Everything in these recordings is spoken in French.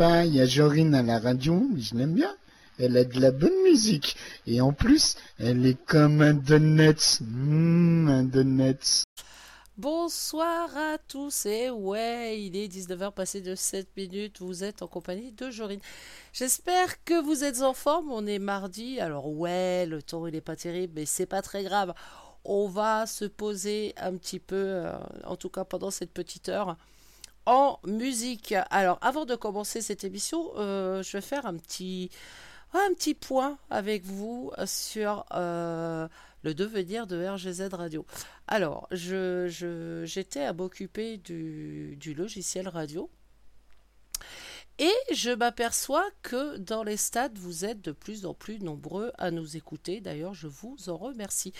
il y a Jorine à la radio, je l'aime bien. Elle a de la bonne musique. Et en plus, elle est comme un donut. Mmh, un. Bonsoir à tous et ouais, il est 19h passé de 7 minutes, vous êtes en compagnie de Jorine. J'espère que vous êtes en forme, on est mardi, alors ouais, le temps il est pas terrible, mais c'est pas très grave. On va se poser un petit peu, euh, en tout cas pendant cette petite heure, en musique. Alors avant de commencer cette émission, euh, je vais faire un petit, point avec vous sur... Euh, le devenir de RGZ Radio. Alors, je, j'étais à m'occuper du, du logiciel radio. Et je m'aperçois que dans les stades, vous êtes de plus en plus nombreux à nous écouter. D'ailleurs, je vous en remercie.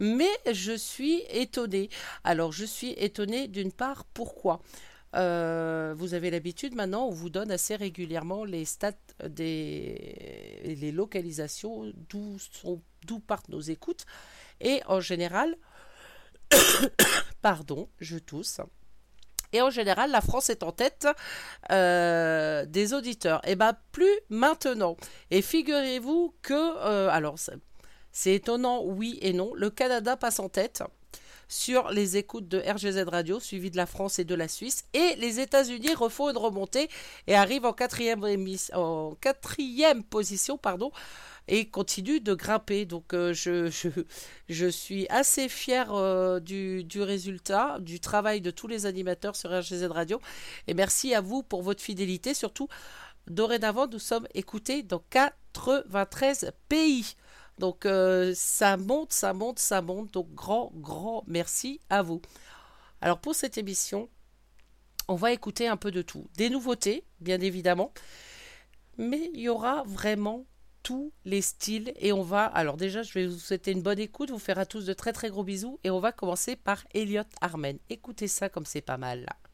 Mais je suis étonnée. Alors, je suis étonnée d'une part, pourquoi? Euh, vous avez l'habitude maintenant, on vous donne assez régulièrement les stats des les localisations d'où d'où partent nos écoutes. Et en général, pardon, je tousse. Et en général, la France est en tête euh, des auditeurs. Et eh bien, plus maintenant. Et figurez-vous que, euh, alors, c'est étonnant, oui et non. Le Canada passe en tête sur les écoutes de RGZ Radio, suivi de la France et de la Suisse. Et les États-Unis refont une remontée et arrivent en quatrième, position pardon, et continuent de grimper. Donc euh, je, je, suis assez fier euh, du, du, résultat, du travail de tous les animateurs sur RGZ Radio. Et merci à vous pour votre fidélité. Surtout, dorénavant, nous sommes écoutés dans 93 pays. Donc euh, ça monte, ça monte, ça monte. Donc grand, grand merci à vous. Alors pour cette émission, on va écouter un peu de tout. Des nouveautés, bien évidemment. Mais il y aura vraiment tous les styles et on va alors déjà je vais vous souhaiter une bonne écoute vous faire à tous de très très gros bisous et on va commencer par Elliot Armen écoutez ça comme c'est pas mal là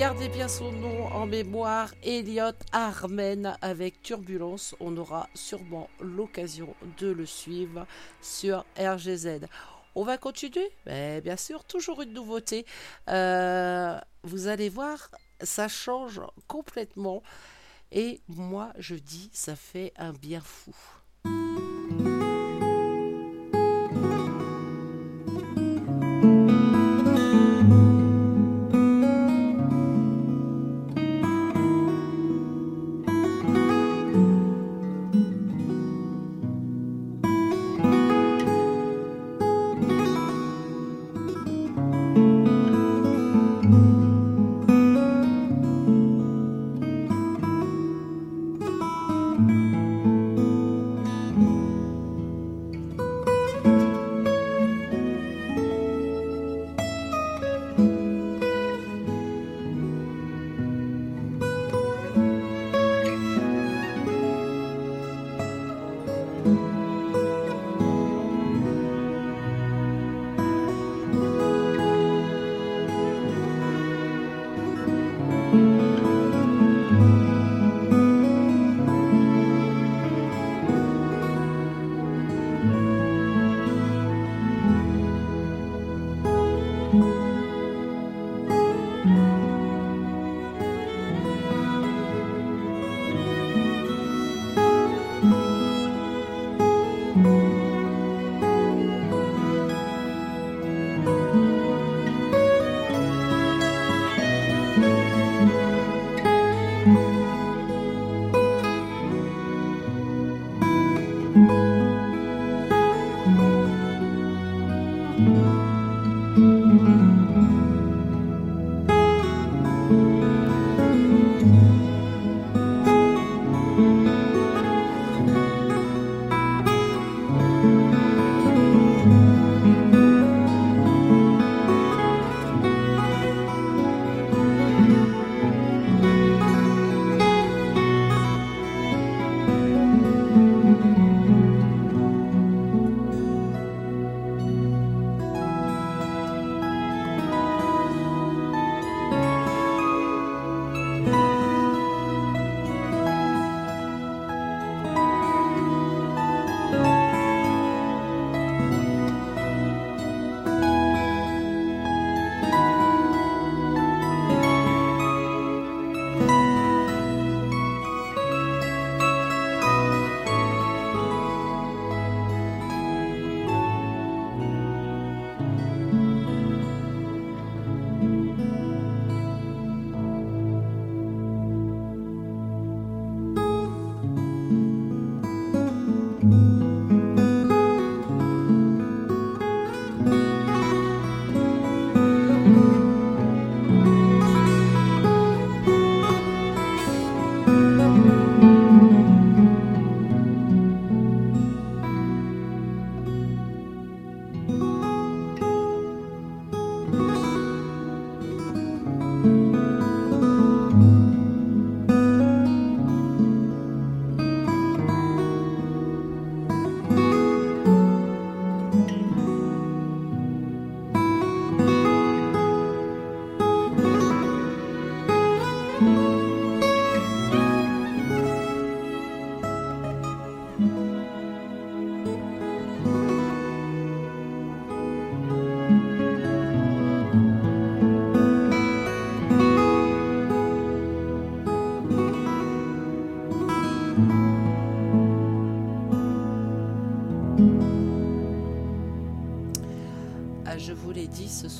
Gardez bien son nom en mémoire, Elliot Armen avec Turbulence. On aura sûrement l'occasion de le suivre sur RGZ. On va continuer? Mais Bien sûr, toujours une nouveauté. Euh, vous allez voir, ça change complètement. Et moi, je dis, ça fait un bien fou.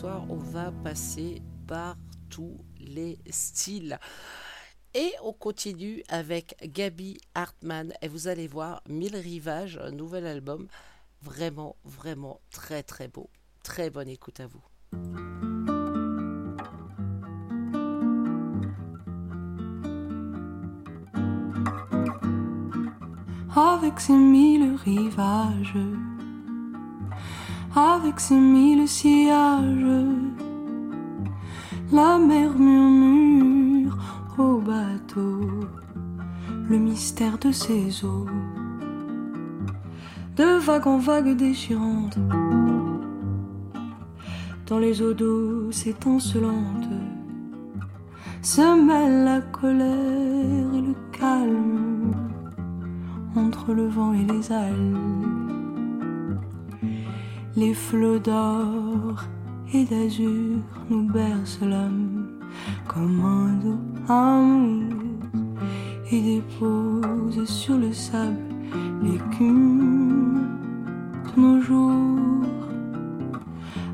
on va passer par tous les styles. Et on continue avec Gabi Hartmann. Et vous allez voir, Mille Rivages, un nouvel album. Vraiment, vraiment très, très beau. Très bonne écoute à vous. avec ses mille rivages, avec ses mille sillages, la mer murmure au bateau le mystère de ses eaux, de vague en vague déchirante, dans les eaux douces étincelantes, se mêle la colère et le calme entre le vent et les ailes. Les flots d'or et d'azur nous bercent l'âme comme un doux amour et déposent sur le sable l'écume de nos jours.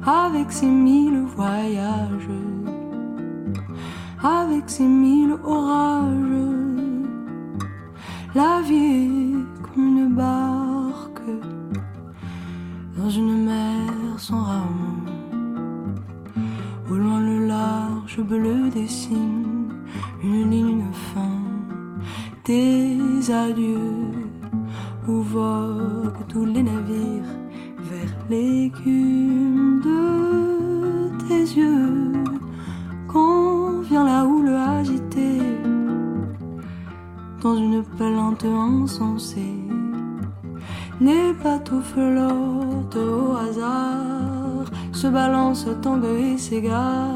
Avec ses mille voyages, avec ses mille orages, la vie est comme une barque dans une mer sans rames. Au loin le large bleu dessine une ligne fin des adieux où voguent tous les navires vers l'écume de tes yeux. Quand vient la houle agitée dans une plainte insensée. Les bateaux flottent au hasard, se balancent, tanguent et s'égarent.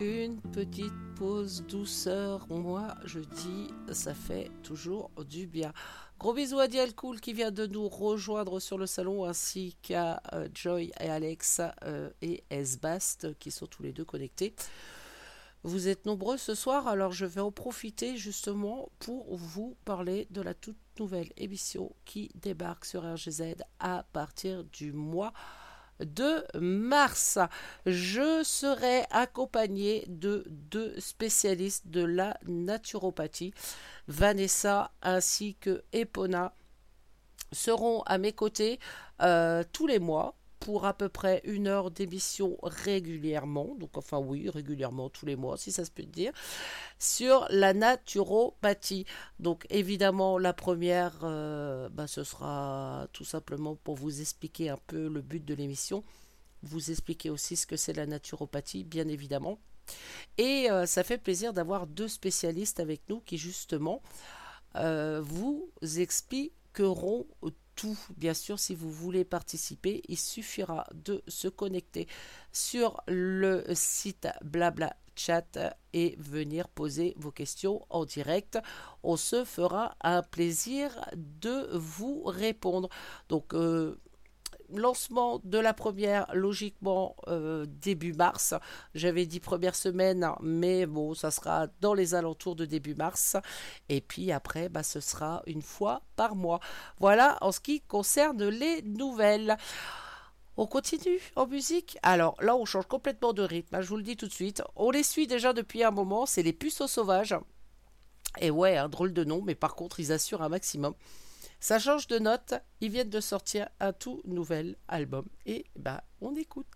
Une petite pause douceur, moi je dis, ça fait toujours du bien. Gros bisous à Dial Cool qui vient de nous rejoindre sur le salon, ainsi qu'à euh, Joy et Alex euh, et Esbast qui sont tous les deux connectés. Vous êtes nombreux ce soir, alors je vais en profiter justement pour vous parler de la toute nouvelle émission qui débarque sur RGZ à partir du mois de mars. Je serai accompagnée de deux spécialistes de la naturopathie, Vanessa ainsi que Epona, seront à mes côtés euh, tous les mois pour à peu près une heure d'émission régulièrement, donc enfin oui, régulièrement tous les mois, si ça se peut dire, sur la naturopathie. Donc évidemment, la première, euh, bah, ce sera tout simplement pour vous expliquer un peu le but de l'émission, vous expliquer aussi ce que c'est la naturopathie, bien évidemment. Et euh, ça fait plaisir d'avoir deux spécialistes avec nous qui justement euh, vous expliqueront tout. Bien sûr, si vous voulez participer, il suffira de se connecter sur le site Blabla Chat et venir poser vos questions en direct. On se fera un plaisir de vous répondre. Donc, euh, lancement de la première, logiquement euh, début mars. J'avais dit première semaine, mais bon, ça sera dans les alentours de début mars. Et puis après, bah, ce sera une fois par mois. Voilà en ce qui concerne les nouvelles. On continue en musique Alors là, on change complètement de rythme, hein, je vous le dis tout de suite. On les suit déjà depuis un moment, c'est les puceaux sauvages. Et ouais, un drôle de nom, mais par contre, ils assurent un maximum. Ça change de note, ils viennent de sortir un tout nouvel album. Et bah, on écoute.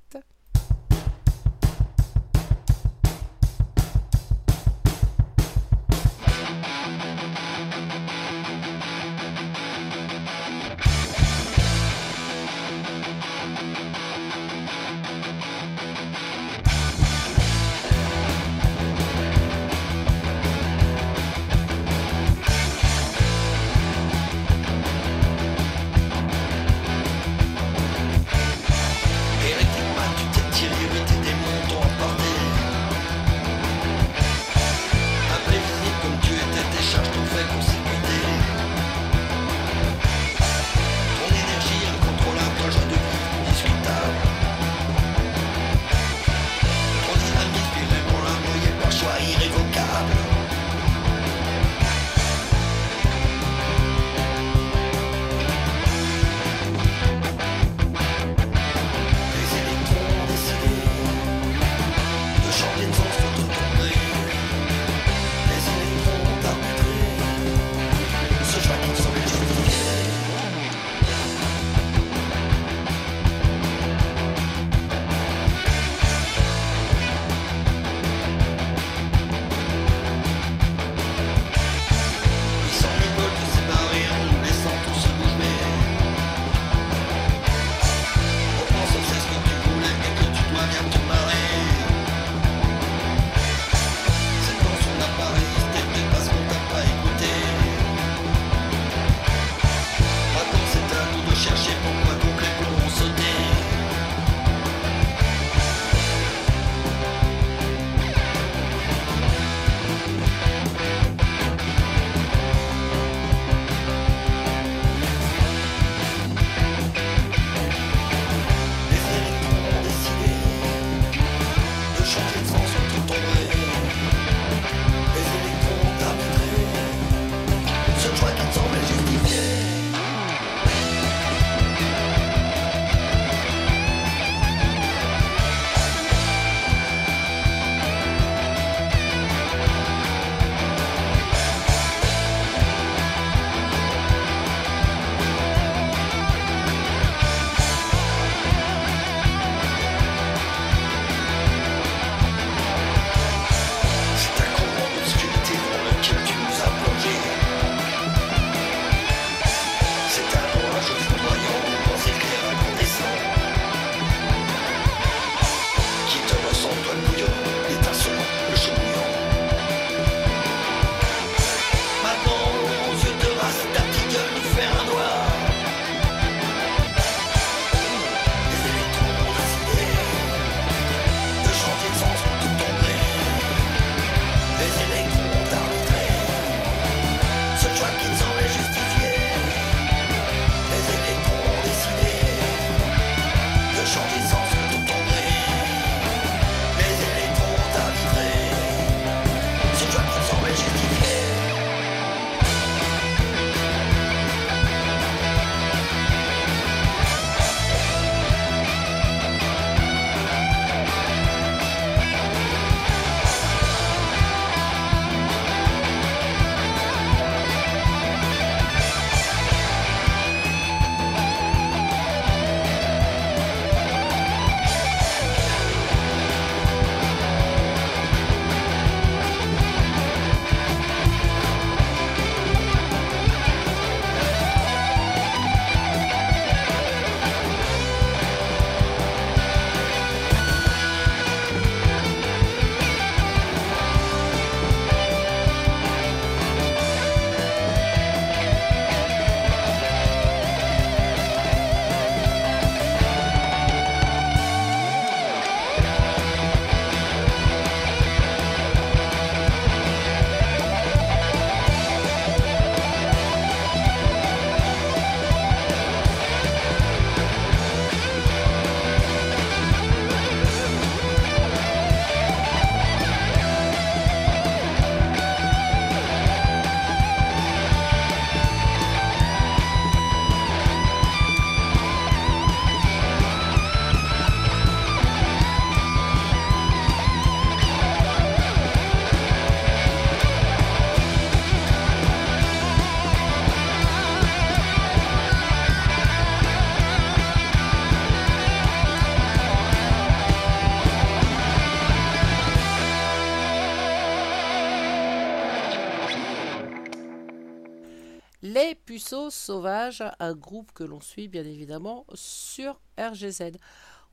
Sauvages, un groupe que l'on suit bien évidemment sur RGZ.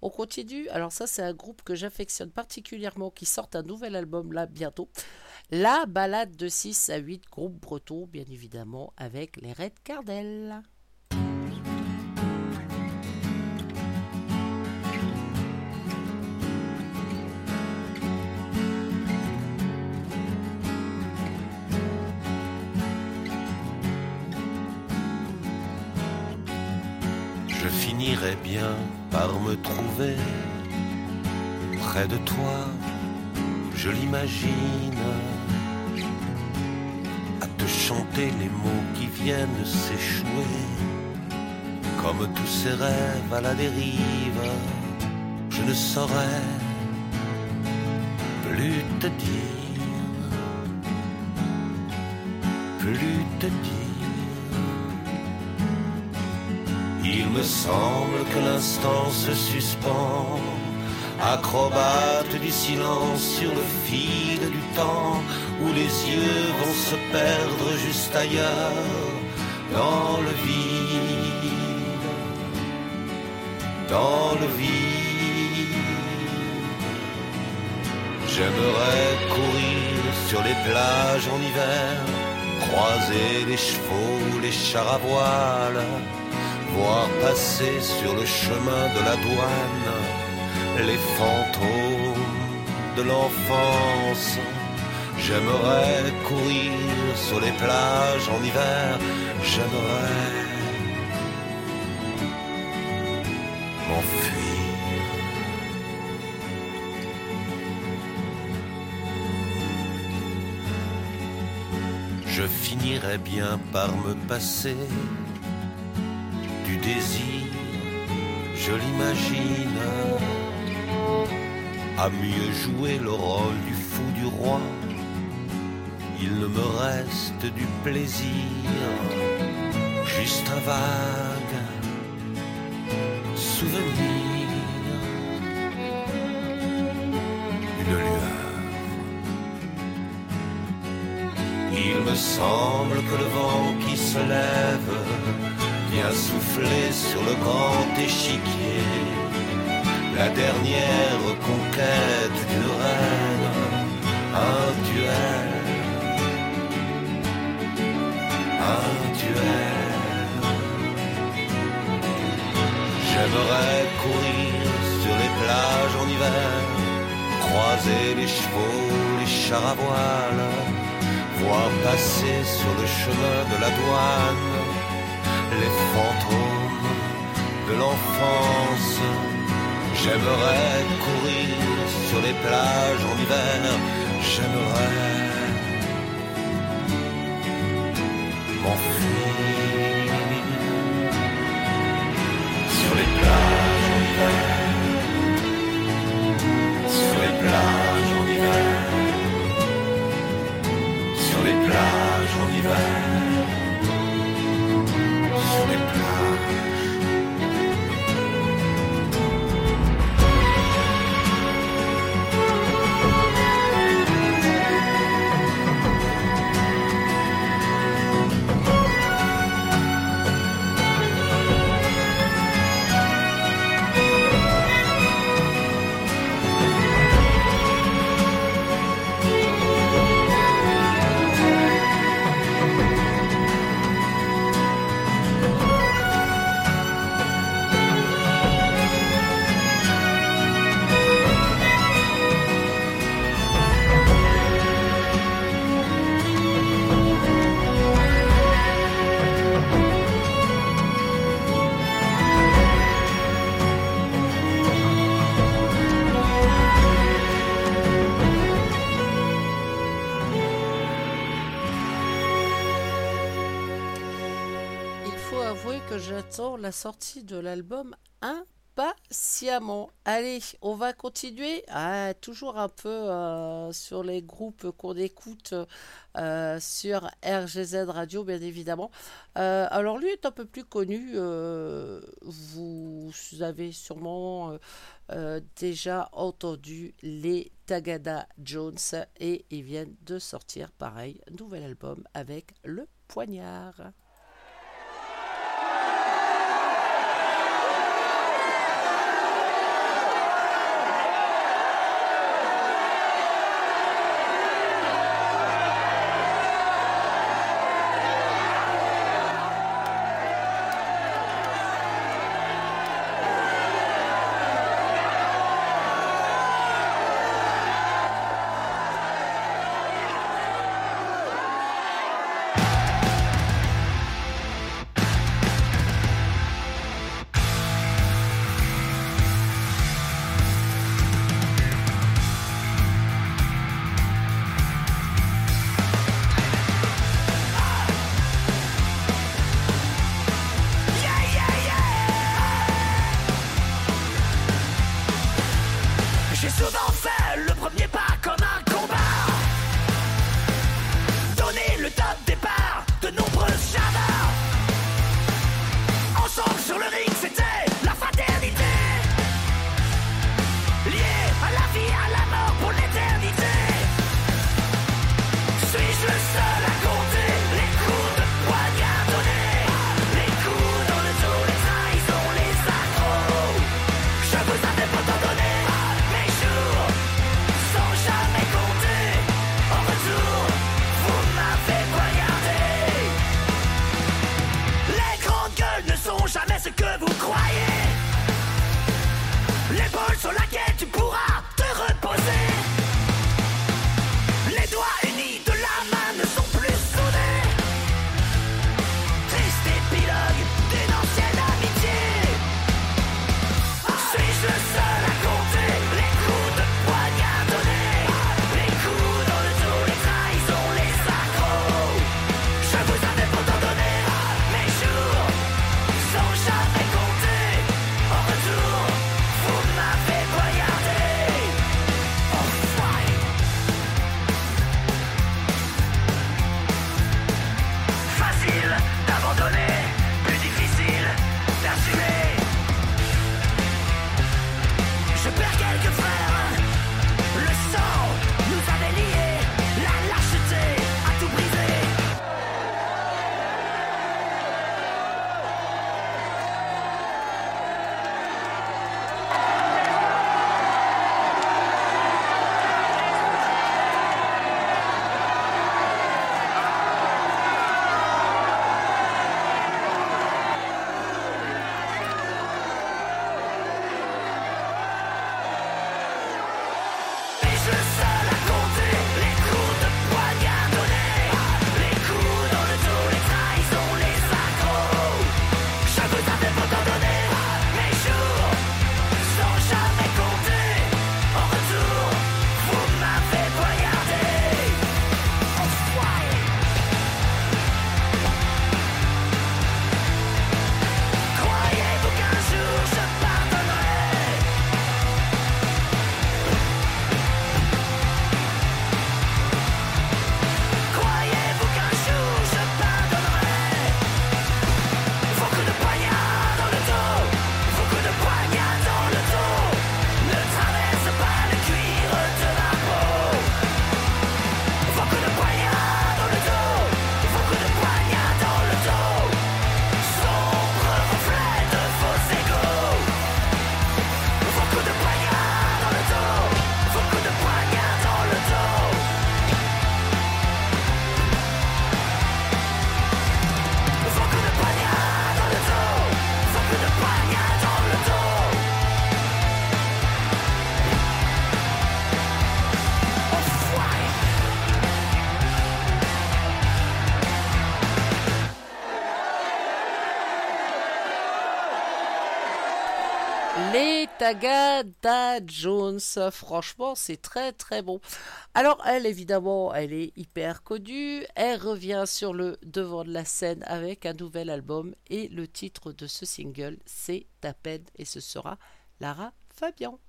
On continue, alors ça c'est un groupe que j'affectionne particulièrement qui sort un nouvel album là bientôt. La balade de 6 à 8 groupes bretons bien évidemment avec les Red Cardell. Je finirai bien par me trouver près de toi, je l'imagine, à te chanter les mots qui viennent s'échouer, comme tous ces rêves à la dérive, je ne saurais plus te dire, plus te dire. Il me semble que l'instant se suspend, acrobate du silence sur le fil du temps, où les yeux vont se perdre juste ailleurs, dans le vide, dans le vide. J'aimerais courir sur les plages en hiver, croiser les chevaux, les chars à voile voir passer sur le chemin de la douane les fantômes de l'enfance. J'aimerais courir sur les plages en hiver, j'aimerais m'enfuir. Je finirais bien par me passer je l'imagine, à mieux jouer le rôle du fou du roi. Il ne me reste du plaisir, juste un vague souvenir, une lueur. Il me semble que le vent qui se lève vient souffler sur le grand échiquier la dernière conquête d'une reine, un duel, un duel. J'aimerais courir sur les plages en hiver, croiser les chevaux, les chars à voile, voir passer sur le chemin de la douane les fantômes de l'enfance. J'aimerais courir sur les plages en hiver, j'aimerais m'enfuir sur les plages en hiver, sur les plages en hiver, sur les plages en hiver la sortie de l'album impatiemment. Allez, on va continuer. Ah, toujours un peu euh, sur les groupes qu'on écoute euh, sur RGZ Radio, bien évidemment. Euh, alors lui est un peu plus connu. vous avez sûrement déjà entendu les Tagada Jones et ils viennent de sortir pareil, nouvel album avec le poignard. Agatha Jones. Franchement, c'est très très bon. Alors, elle, évidemment, elle est hyper connue. Elle revient sur le devant de la scène avec un nouvel album. Et le titre de ce single, c'est Ta. Et ce sera Lara Fabian.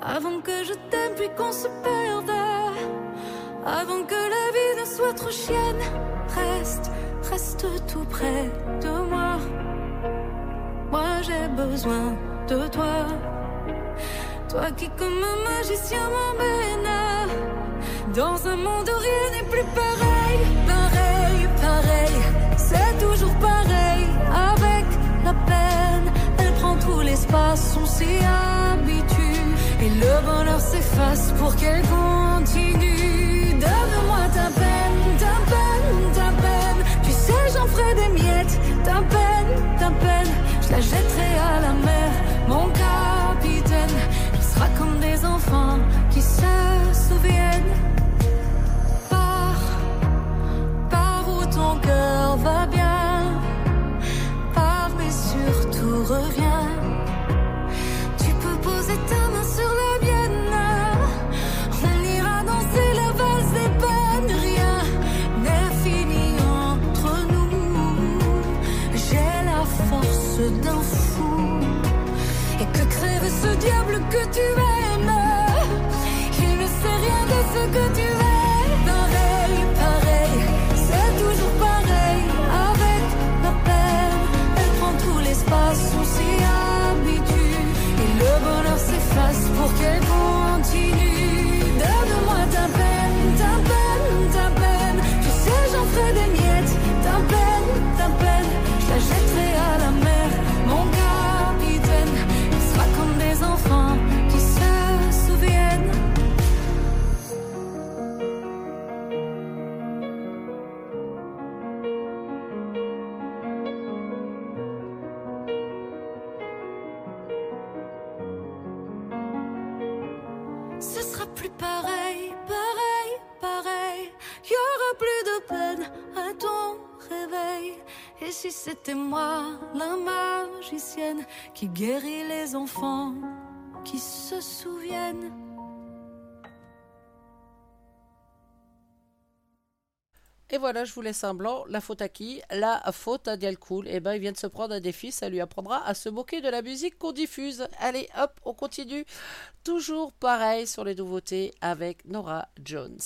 Avant que je t'aime, puis qu'on se perde. Avant que la vie ne soit trop chienne. Reste, reste tout près de moi. Moi, j'ai besoin de toi. Toi qui, comme un magicien, m'emmène. Dans un monde où rien n'est plus pareil, pareil, pareil. C'est toujours pareil l'espace, on s'y habitue. Et le bonheur s'efface pour qu'elle continue. Donne-moi ta peine, ta peine, ta peine. Tu sais, j'en ferai des miettes. Ta peine, ta peine. Je la jetterai à la mer, mon capitaine. Il sera comme des enfants qui se souviennent. Que tu aimes. Il ne sait rien de ce que tu c'était moi, la magicienne, qui guérit les enfants, qui se souviennent. Et voilà, je vous laisse un blanc. La faute à qui? La faute à Dialcool. Et ben, il vient de se prendre un défi. Ça lui apprendra à se moquer de la musique qu'on diffuse. Allez, hop, on continue. Toujours pareil sur les nouveautés avec Nora Jones.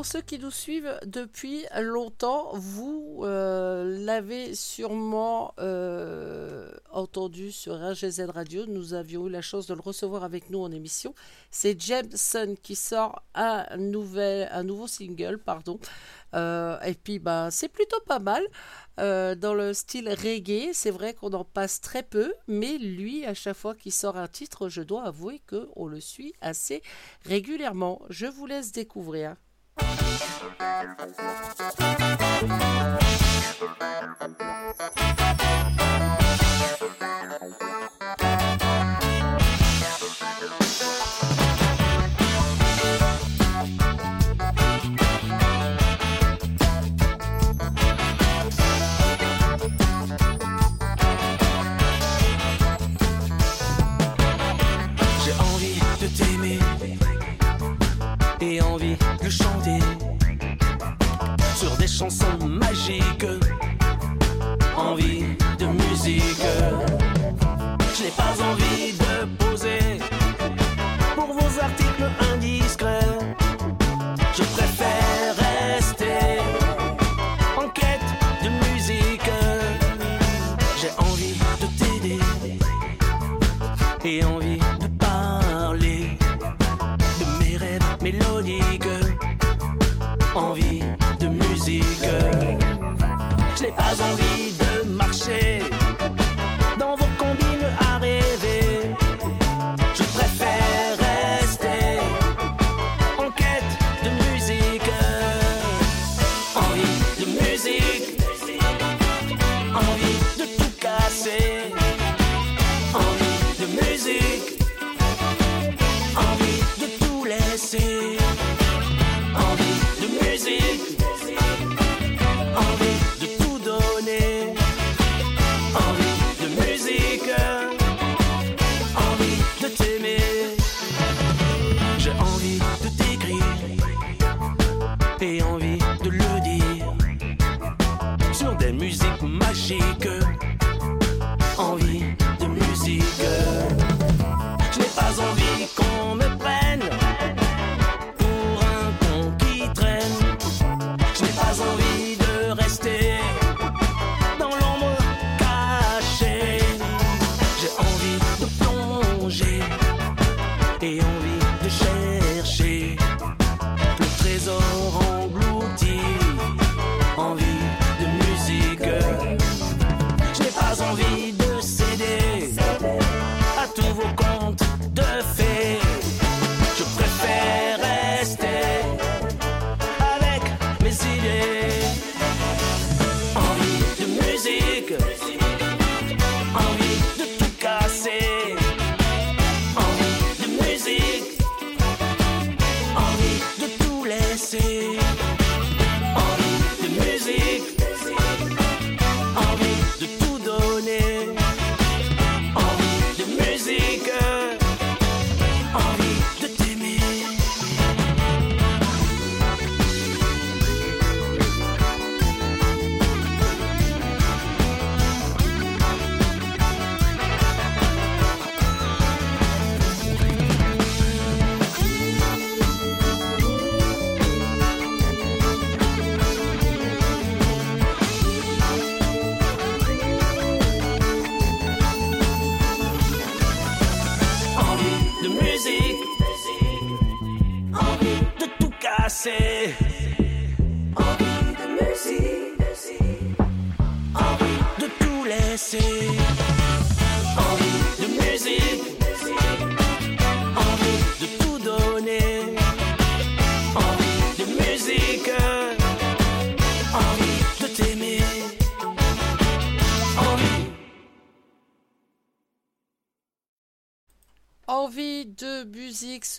pour ceux qui nous suivent depuis longtemps, vous euh, l'avez sûrement euh, entendu sur RGZ Radio. Nous avions eu la chance de le recevoir avec nous en émission. C'est Jameson qui sort un, nouvel, un nouveau single, pardon. Euh, et puis, bah, c'est plutôt pas mal. Dans le style reggae, c'est vrai qu'on en passe très peu, mais lui, à chaque fois qu'il sort un titre, je dois avouer qu'on le suit assez régulièrement. Je vous laisse découvrir. Thank you.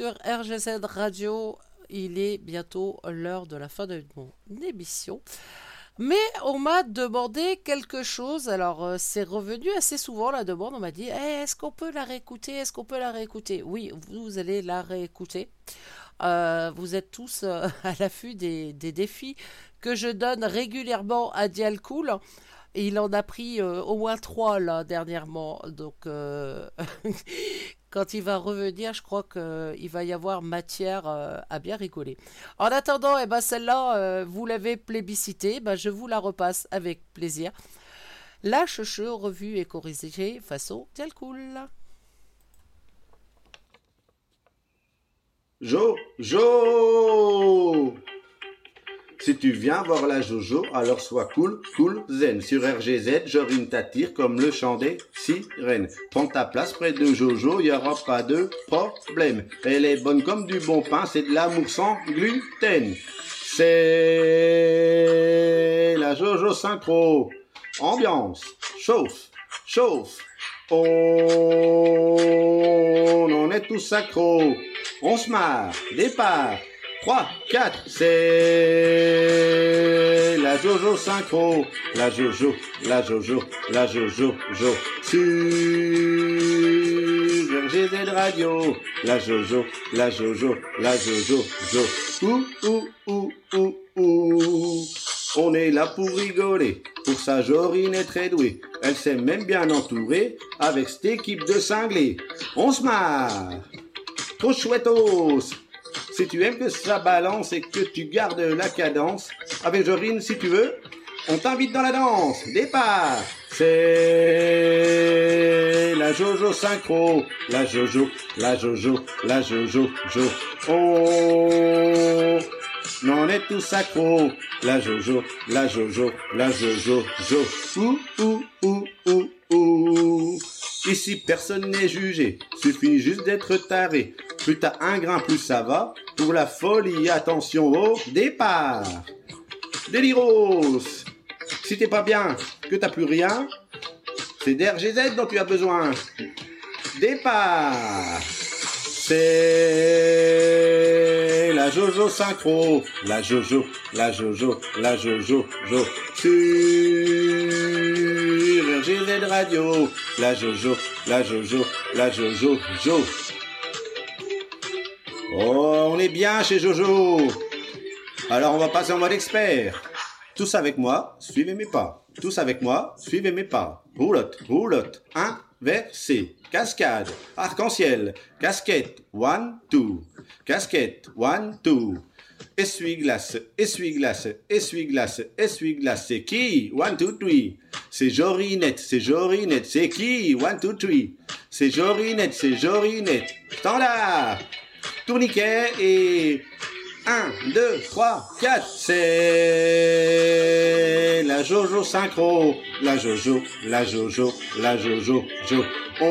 Sur RGZ Radio. Il est bientôt l'heure de la fin de mon émission. Mais on m'a demandé quelque chose. Alors, euh, c'est revenu assez souvent la demande. On m'a dit Eh, Est-ce qu'on peut la réécouter? Est-ce qu'on peut la réécouter? Oui, vous allez la réécouter. Euh, vous êtes tous euh, à l'affût des, défis que je donne régulièrement à Dial Cool. Il en a pris au moins trois là dernièrement. Donc, quand il va revenir, je crois qu'il va y avoir matière euh, à bien rigoler. En attendant, eh ben, celle-là, euh, vous l'avez plébiscitée, ben, je vous la repasse avec plaisir. La chouchou revue et corrigée façon Dial Cool. Jo, Jo Si tu viens voir la Jojo, alors sois cool, cool, zen. Sur RGZ, Jorine t'attire comme le chant des sirènes. Prends ta place près de Jojo, y aura pas de problème. Elle est bonne comme du bon pain, c'est de l'amour sans gluten. C'est la Jojo synchro. Ambiance, chauffe, chauffe. On en est tous accros. On se marre. Départ. 3, 4, c'est la Jojo synchro. La Jojo, la Jojo, la Jojo, Jo. Sur RGZ Radio. La Jojo, la Jojo, la Jojo, Jo. Ouh, ouh, ouh, ouh, ouh. On est là pour rigoler. Pour ça, Jorine est très douée. Elle s'est même bien entourée avec cette équipe de cinglés. On se marre. Trop. Si tu aimes que ça balance et que tu gardes la cadence, avec Jorine, si tu veux, on t'invite dans la danse. Départ. C'est la Jojo synchro. La Jojo, la Jojo, la Jojo, Jo. On on est tous accros. La Jojo, la Jojo, la Jojo, Jo. Ouh, ouh, ouh, ouh, ouh. Ici, personne n'est jugé. Suffit juste d'être taré. Plus t'as un grain, plus ça va. Pour la folie, attention au départ. Déliros. Si t'es pas bien, que t'as plus rien, c'est d'RGZ dont tu as besoin. Départ. C'est la Jojo synchro. La Jojo, la Jojo, la Jojo, Jo. Sur RGZ Radio. La Jojo, la Jojo, la Jojo, Jo. Bien chez Jojo. Alors on va passer en mode expert. Tous avec moi, suivez mes pas. Tous avec moi, suivez mes pas. Roulotte, roulotte, inversé, cascade, arc-en-ciel, casquette, one, two, casquette, one, two. Essuie-glace, essuie-glace, essuie-glace, essuie-glace, c'est qui? One, two, three. C'est Jorinette, c'est Jorinette, c'est qui? One, two, three. C'est Jorinette, c'est Jorinette. Standard. Et 1, 2, 3, 4, c'est la Jojo synchro, la Jojo, la Jojo, la Jojo, Jo. On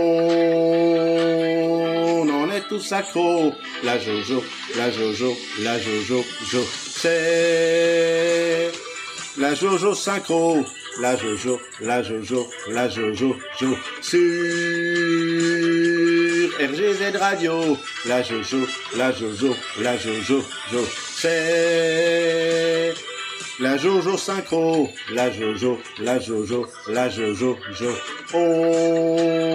en est tous accros, la Jojo, la Jojo, la Jojo, Jo. C'est la Jojo synchro, la Jojo, la Jojo, la Jojo, Jo. Sur RGZ Radio, la Jojo, la Jojo, la Jojo, Jo. C'est la Jojo synchro, la Jojo, la Jojo, la Jojo, Jo. On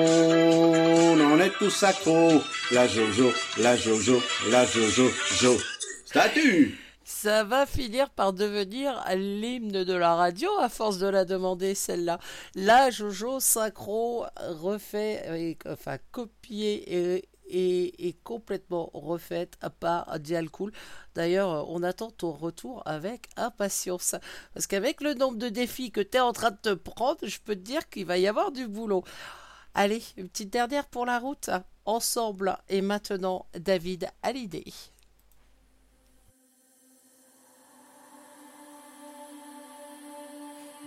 en est tous accros, la Jojo, la Jojo, la Jojo, Jo. Statut Ça va finir par devenir l'hymne de la radio à force de la demander celle-là. La Jojo synchro refait, et- enfin copié et, et, complètement refaite par Dial Cool. D'ailleurs, on attend ton retour avec impatience. Parce qu'avec le nombre de défis que tu es en train de te prendre, je peux te dire qu'il va y avoir du boulot. Allez, une petite dernière pour la route. Ensemble et maintenant David Hallyday.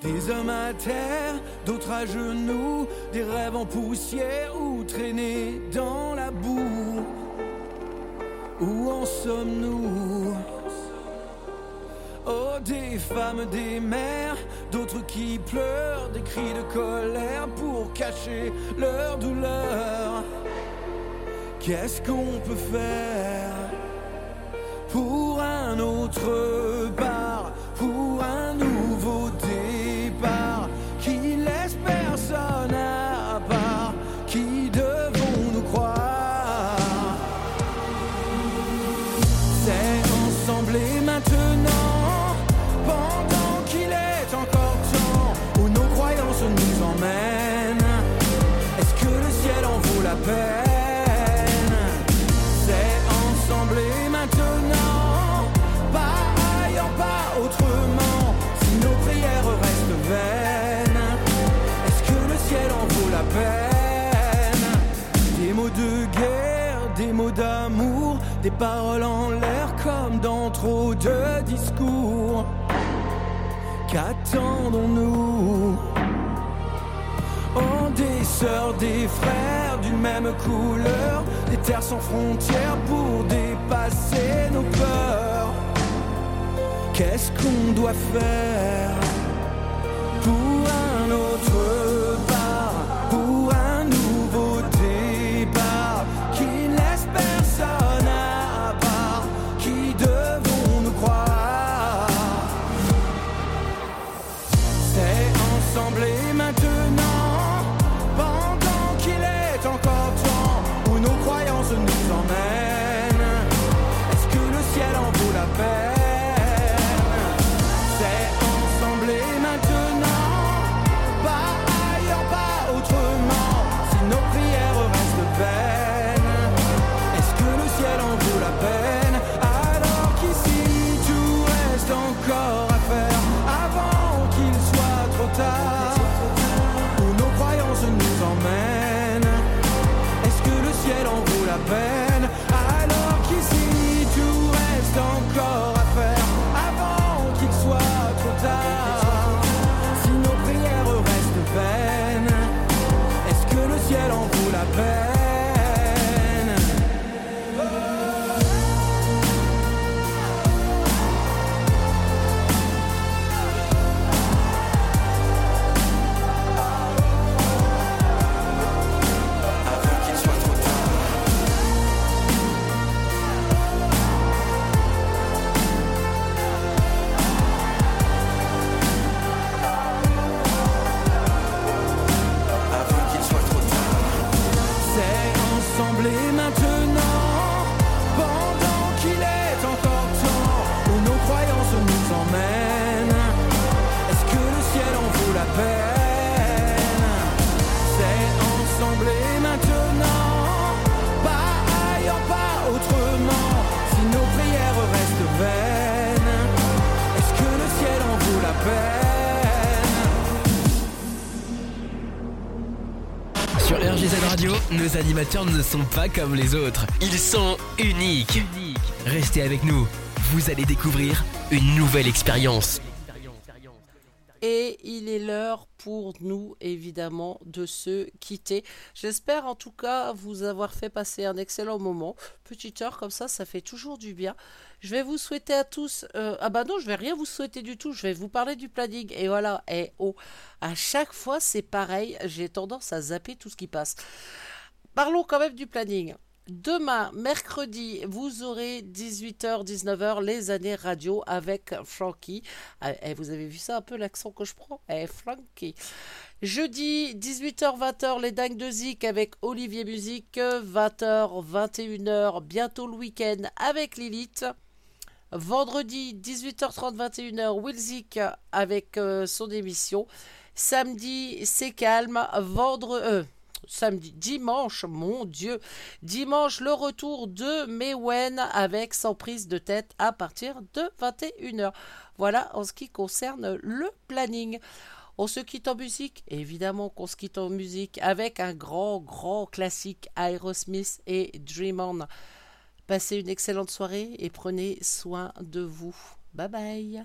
Des hommes à terre, d'autres à genoux, des rêves en poussière ou traînés dans la boue. Où en sommes-nous? Oh, des femmes, des mères, d'autres qui pleurent, des cris de colère pour cacher leur douleur. Qu'est-ce qu'on peut faire pour un autre bar, sœurs, des frères d'une même couleur, des terres sans frontières pour dépasser nos peurs. Qu'est-ce qu'on doit faire pour un autre bar, pour un nouveau départ qui ne laisse personne à part, qui devons-nous croire C'est ensemble et maintenant, nos animateurs ne sont pas comme les autres. Ils sont uniques. Restez avec nous. Vous allez découvrir une nouvelle expérience. Et il est l'heure pour nous, évidemment, de se quitter. J'espère en tout cas vous avoir fait passer un excellent moment. Petite heure comme ça, ça fait toujours du bien. Je vais vous souhaiter à tous... euh, ah bah non, je vais rien vous souhaiter du tout. Je vais vous parler du planning. Et voilà, et oh, à chaque fois c'est pareil. J'ai tendance à zapper tout ce qui passe. Parlons quand même du planning. Demain, mercredi, vous aurez 18h, 19h, les années radio avec Frankie. Ah, eh, vous avez vu ça un peu l'accent que je prends? Eh, Frankie. Jeudi, 18h, 20h, les dingues de Zik avec Olivier Musique. 20h, 21h, bientôt le week-end avec Lilith. Vendredi, 18h30, 21h, Will Zik avec euh, son émission. Samedi, c'est calme. Vendredi. euh, samedi, dimanche, mon Dieu, dimanche, le retour de Mewen avec sans prise de tête à partir de 21h. Voilà en ce qui concerne le planning. On se quitte en musique, évidemment qu'on se quitte en musique avec un grand, grand classique Aerosmith et Dream On. Passez une excellente soirée et prenez soin de vous. Bye bye.